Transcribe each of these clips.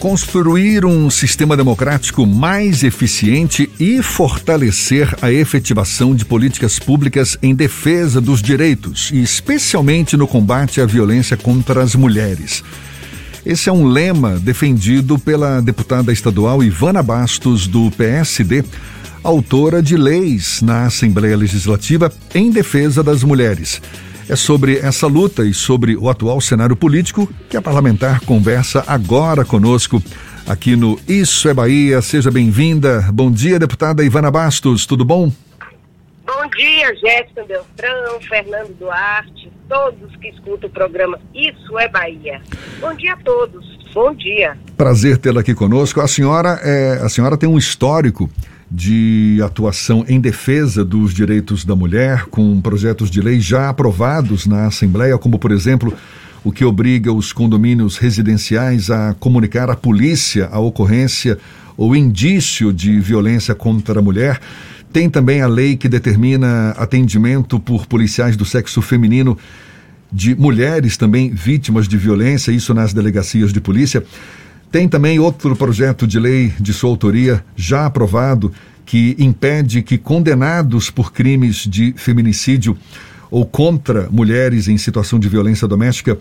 Construir um sistema democrático mais eficiente e fortalecer a efetivação de políticas públicas em defesa dos direitos, especialmente no combate à violência contra as mulheres. Esse é um lema defendido pela deputada estadual Ivana Bastos, do PSD, autora de leis na Assembleia Legislativa em defesa das mulheres. É sobre essa luta e sobre o atual cenário político que a parlamentar conversa agora conosco aqui no Isso é Bahia. Seja bem-vinda. Bom dia, deputada Ivana Bastos, tudo bom? Bom dia, Jéssica Beltrão, Fernando Duarte, todos que escutam o programa Isso é Bahia. Bom dia a todos. Bom dia. Prazer tê-la aqui conosco. A senhora, é, a senhora tem um histórico de atuação em defesa dos direitos da mulher, com projetos de lei já aprovados na Assembleia, como, por exemplo, o que obriga os condomínios residenciais a comunicar à polícia a ocorrência ou indício de violência contra a mulher. Tem também a lei que determina atendimento por policiais do sexo feminino de mulheres também vítimas de violência, isso nas delegacias de polícia. Tem também outro projeto de lei de sua autoria já aprovado que impede que condenados por crimes de feminicídio ou contra mulheres em situação de violência doméstica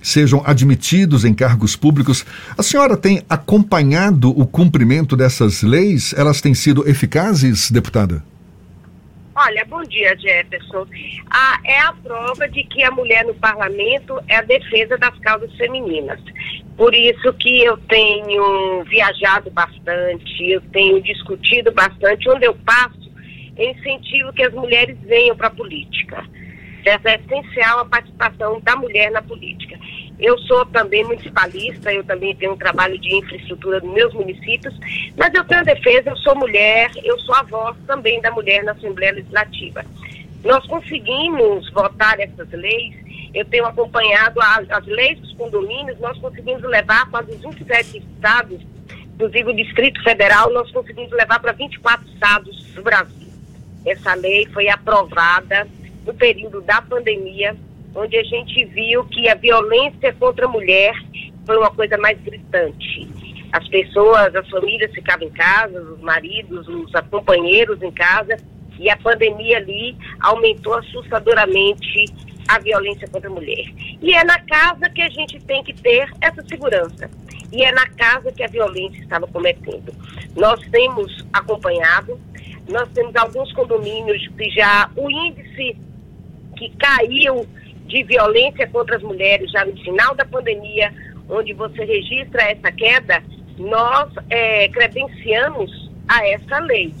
sejam admitidos em cargos públicos. A senhora tem acompanhado o cumprimento dessas leis? Elas têm sido eficazes, deputada? Olha, bom dia, Jefferson. Ah, é a prova de que a mulher no parlamento é a defesa das causas femininas. Por isso que eu tenho viajado bastante, eu tenho discutido bastante. Onde eu passo, eu incentivo que as mulheres venham para a política. É essencial a participação da mulher na política. Eu sou também municipalista, eu também tenho um trabalho de infraestrutura nos meus municípios, mas eu tenho a defesa, eu sou mulher, eu sou a voz também da mulher na Assembleia Legislativa. Nós conseguimos votar essas leis, eu tenho acompanhado as, as leis dos condomínios, nós conseguimos levar para os 27 estados, inclusive o Distrito Federal, nós conseguimos levar para 24 estados do Brasil. Essa lei foi aprovada no período da pandemia, onde a gente viu que a violência contra a mulher foi uma coisa mais gritante. As pessoas, as famílias ficavam em casa, os maridos, os companheiros em casa, e a pandemia ali aumentou assustadoramente a violência contra a mulher. E é na casa que a gente tem que ter essa segurança. E é na casa que a violência estava cometendo. Nós temos acompanhado, nós temos alguns condomínios que já o índice que caiu de violência contra as mulheres já no final da pandemia, onde você registra essa queda, nós é, credenciamos a essa lei,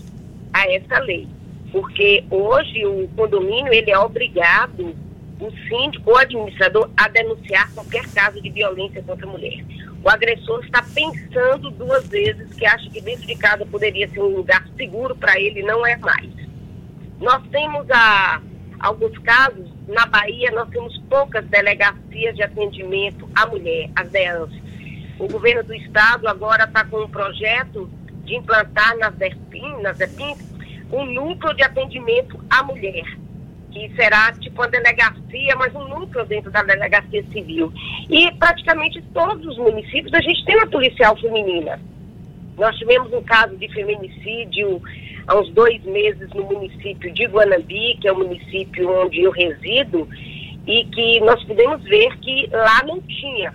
a essa lei. Porque hoje o condomínio ele é obrigado, o síndico ou administrador, a denunciar qualquer caso de violência contra a mulher. O agressor está pensando duas vezes que acha que dentro de casa poderia ser um lugar seguro para ele, não é mais. Nós temos a alguns casos, na Bahia, nós temos poucas delegacias de atendimento à mulher, às DEANS. O governo do estado agora está com um projeto de implantar nas DEPIN, nas DEPIN, um núcleo de atendimento à mulher, que será tipo uma delegacia, mas um núcleo dentro da delegacia civil. E praticamente todos os municípios a gente tem uma policial feminina. Nós tivemos um caso de feminicídio há uns dois meses no município de Guanambi, que é o município onde eu resido, e que nós pudemos ver que lá não tinha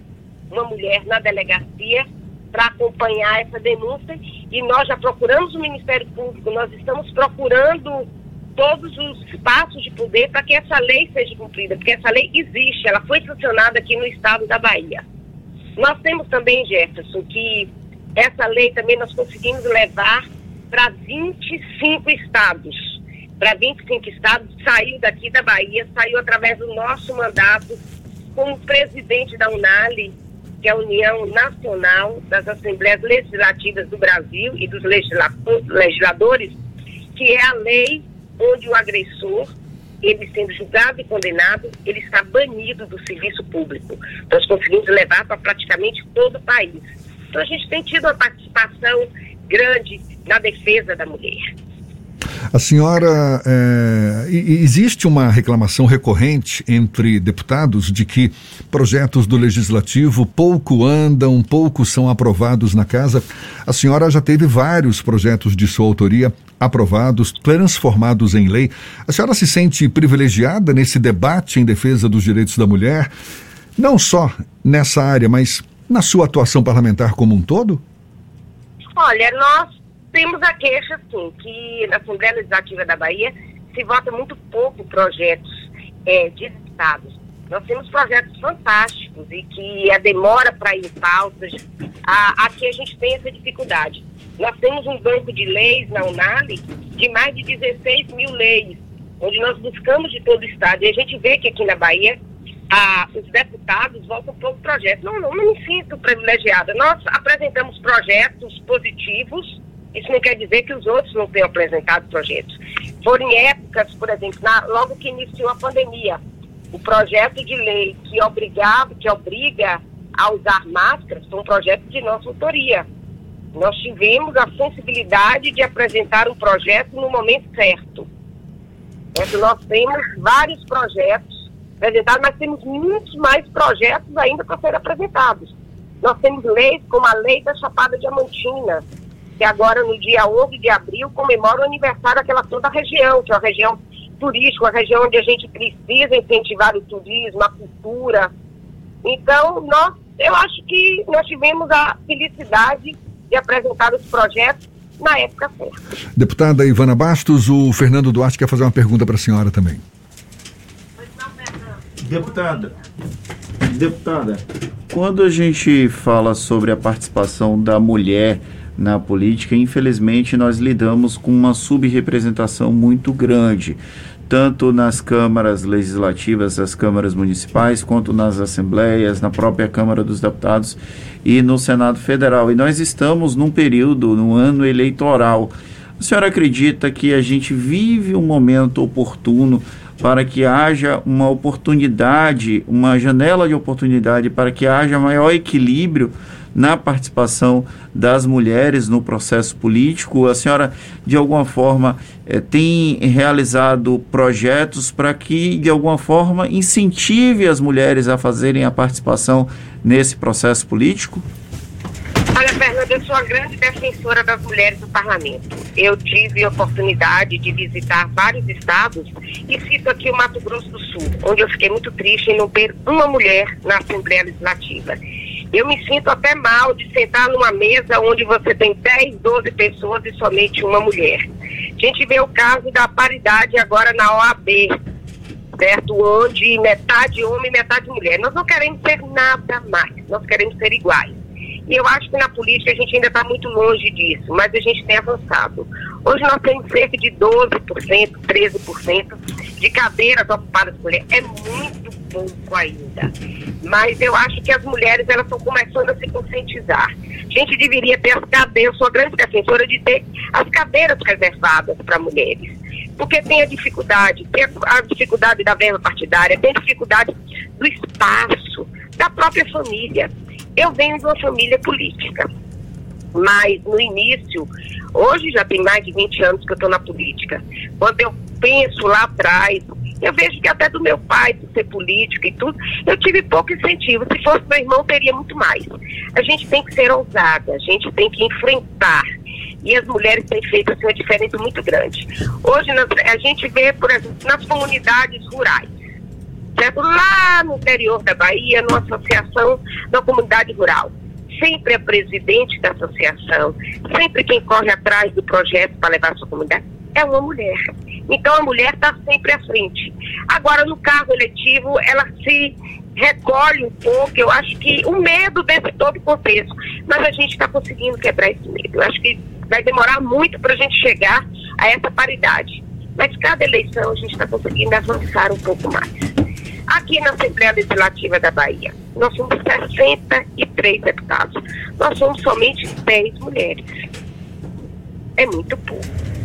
uma mulher na delegacia para acompanhar essa denúncia e nós já procuramos o Ministério Público, nós estamos procurando todos os espaços de poder para que essa lei seja cumprida, porque essa lei existe, ela foi sancionada aqui no estado da Bahia. Nós temos também, Jefferson, que essa lei também nós conseguimos levar para 25 estados. Para 25 estados, saiu daqui da Bahia, saiu através do nosso mandato como presidente da UNALI, que é a União Nacional das Assembleias Legislativas do Brasil e dos legisladores, que é a lei onde o agressor, ele sendo julgado e condenado, ele está banido do serviço público. Nós conseguimos levar para praticamente todo o país. Então a gente tem tido uma participação grande na defesa da mulher. A senhora, é, existe uma reclamação recorrente entre deputados de que projetos do legislativo pouco andam, pouco são aprovados na casa. A senhora já teve vários projetos de sua autoria aprovados, transformados em lei. A senhora se sente privilegiada nesse debate em defesa dos direitos da mulher, não só nessa área, mas na sua atuação parlamentar como um todo? Olha, nós temos a queixa, sim, que na Assembleia Legislativa da Bahia se vota muito pouco projetos é, de estados. Nós temos projetos fantásticos e que a demora para ir em pautas, aqui a gente tem essa dificuldade. Nós temos um banco de leis na Unali de mais de 16 mil leis, onde nós buscamos de todo o estado. E a gente vê que aqui na Bahia os deputados votam pouco projetos. Não, não, não me sinto privilegiada. Nós apresentamos projetos positivos isso não quer dizer que os outros não tenham apresentado projetos. Foram em épocas, por exemplo, na, logo que iniciou a pandemia, o projeto de lei que obrigava, que obriga a usar máscaras foi um projeto de nossa autoria. Nós tivemos a sensibilidade de apresentar um projeto no momento certo. Então, nós temos vários projetos apresentados, mas temos muitos mais projetos ainda para serem apresentados. Nós temos leis como a lei da Chapada Diamantina, que agora no dia 11 de abril comemora o aniversário daquela toda a região, que é uma região turística, uma região onde a gente precisa incentivar o turismo, a cultura. Então, nós, eu acho que nós tivemos a felicidade de apresentar os projetos na época certa. Deputada Ivana Bastos, o Fernando Duarte quer fazer uma pergunta para a senhora também. Deputada, deputada, quando a gente fala sobre a participação da mulher na política, infelizmente nós lidamos com uma subrepresentação muito grande, tanto nas câmaras legislativas, as câmaras municipais, quanto nas assembleias, na própria Câmara dos Deputados e no Senado Federal. E nós estamos num período, num ano eleitoral. A senhora acredita que a gente vive um momento oportuno para que haja uma oportunidade, uma janela de oportunidade para que haja maior equilíbrio na participação das mulheres no processo político? A senhora, de alguma forma, eh, tem realizado projetos para que, de alguma forma, incentive as mulheres a fazerem a participação nesse processo político? Olha, Fernanda, eu sou a grande defensora das mulheres do parlamento. Eu tive a oportunidade de visitar vários estados e cito aqui o Mato Grosso do Sul, onde eu fiquei muito triste em não ver uma mulher na Assembleia Legislativa. Eu me sinto até mal de sentar numa mesa onde você tem 10, 12 pessoas e somente uma mulher. A gente vê o caso da paridade agora na OAB, certo? Onde metade homem e metade mulher. Nós não queremos ser nada mais, nós queremos ser iguais. E eu acho que na política a gente ainda está muito longe disso, mas a gente tem avançado. Hoje nós temos cerca de 12%, 13% de cadeiras ocupadas por mulheres. É muito pouco ainda. Mas eu acho que as mulheres elas estão começando a se conscientizar. A gente deveria ter as cadeiras, sou grande defensora de ter as cadeiras reservadas para mulheres. Porque tem a dificuldade, tem a dificuldade da verba partidária, tem a dificuldade do espaço, da própria família. Eu venho de uma família política, mas no início, hoje já tem mais de 20 anos que eu estou na política. Quando eu penso lá atrás, eu vejo que até do meu pai, de ser político e tudo, eu tive pouco incentivo. Se fosse meu irmão, teria muito mais. A gente tem que ser ousada, a gente tem que enfrentar. E as mulheres têm feito assim, uma diferença muito grande. Hoje a gente vê, por exemplo, nas comunidades rurais certo? Lá no interior da Bahia, numa associação da comunidade rural. Sempre a presidente da associação, sempre quem corre atrás do projeto para levar a sua comunidade é uma mulher. Então a mulher está sempre à frente. Agora, no cargo eletivo, ela se recolhe um pouco. Eu acho que o medo desse todo contexto. Mas a gente está conseguindo quebrar esse medo. Eu acho que vai demorar muito para a gente chegar a essa paridade. Mas cada eleição a gente está conseguindo avançar um pouco mais. Aqui na Assembleia Legislativa da Bahia, nós somos 63 deputados. Nós somos somente 10 mulheres. É muito pouco.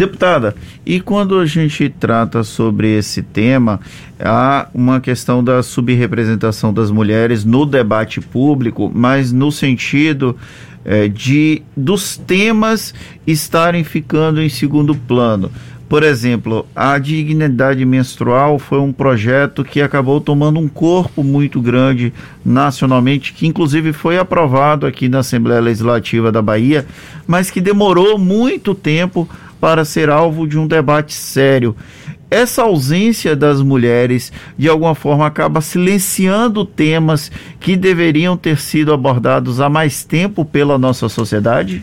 Deputada, e quando a gente trata sobre esse tema, há uma questão da subrepresentação das mulheres no debate público, mas no sentido é, de dos temas estarem ficando em segundo plano. Por exemplo, a dignidade menstrual foi um projeto que acabou tomando um corpo muito grande nacionalmente, que inclusive foi aprovado aqui na Assembleia Legislativa da Bahia, mas que demorou muito tempo para ser alvo de um debate sério. Essa ausência das mulheres, de alguma forma, acaba silenciando temas que deveriam ter sido abordados há mais tempo pela nossa sociedade?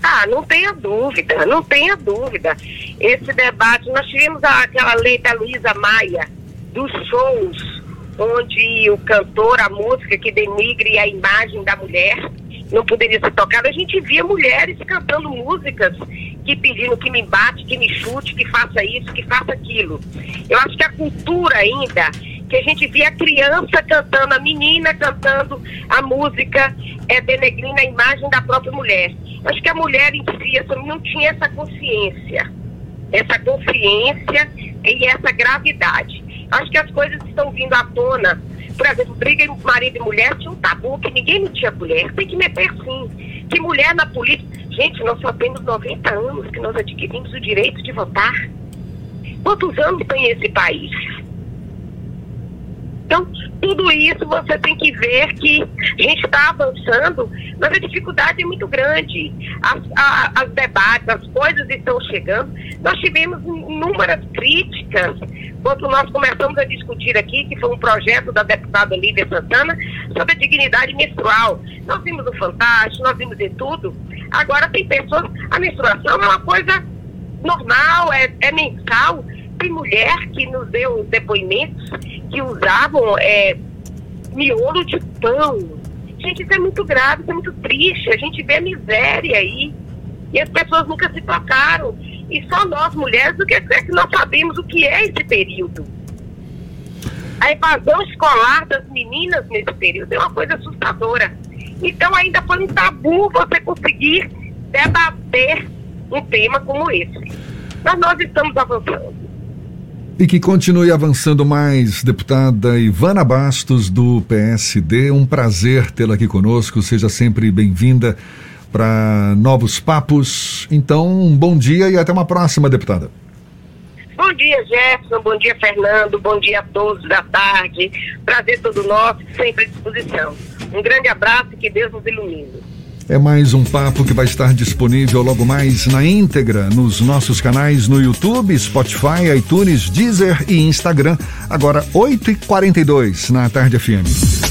Ah, não tenha dúvida, não tenha dúvida. Esse debate, nós tivemos aquela lei da Luísa Maia, dos shows, onde o cantor, a música que denigre a imagem da mulher, não poderia ser tocada. A gente via mulheres cantando músicas que pedindo que me bate, que me chute, que faça isso, que faça aquilo. Eu acho que a cultura ainda, que a gente via a criança cantando, a menina cantando a música, é denegrindo a imagem da própria mulher. Acho que a mulher em si não tinha essa consciência, essa consciência e essa gravidade. Acho que as coisas estão vindo à tona. Por exemplo, briga entre marido e mulher tinha um tabu que ninguém tinha mulher. Tem que meter sim. Que mulher na política Gente, nós só temos 90 anos que nós adquirimos o direito de votar. Quantos anos tem esse país? Então, tudo isso você tem que ver que a gente está avançando, mas a dificuldade é muito grande. As, a, as debates, as coisas estão chegando. Nós tivemos inúmeras críticas quando nós começamos a discutir aqui, que foi um projeto da deputada Lívia Santana, sobre a dignidade menstrual. Nós vimos o Fantástico, nós vimos em tudo. Agora tem pessoas, a menstruação é uma coisa normal, é, é. Tem mulher que nos deu depoimentos que usavam é, miolo de pão. Gente, isso é muito grave, isso é muito triste. A gente vê a miséria aí. E as pessoas nunca se tocaram. E só nós, mulheres, o que é que nós sabemos o que é esse período. A evasão escolar das meninas nesse período é uma coisa assustadora. Então ainda foi um tabu você conseguir debater um tema como esse. Mas nós estamos avançando. E que continue avançando mais, deputada Ivana Bastos, do PSD. Um prazer tê-la aqui conosco. Seja sempre bem-vinda para novos papos. Então, um bom dia e até uma próxima, deputada. Bom dia, Jefferson. Bom dia, Fernando. Bom dia a todos da tarde. Prazer todo nosso, sempre à disposição. Um grande abraço e que Deus nos ilumine. É mais um papo que vai estar disponível logo mais na íntegra nos nossos canais no YouTube, Spotify, iTunes, Deezer e Instagram. Agora 8h42 na Tarde FM.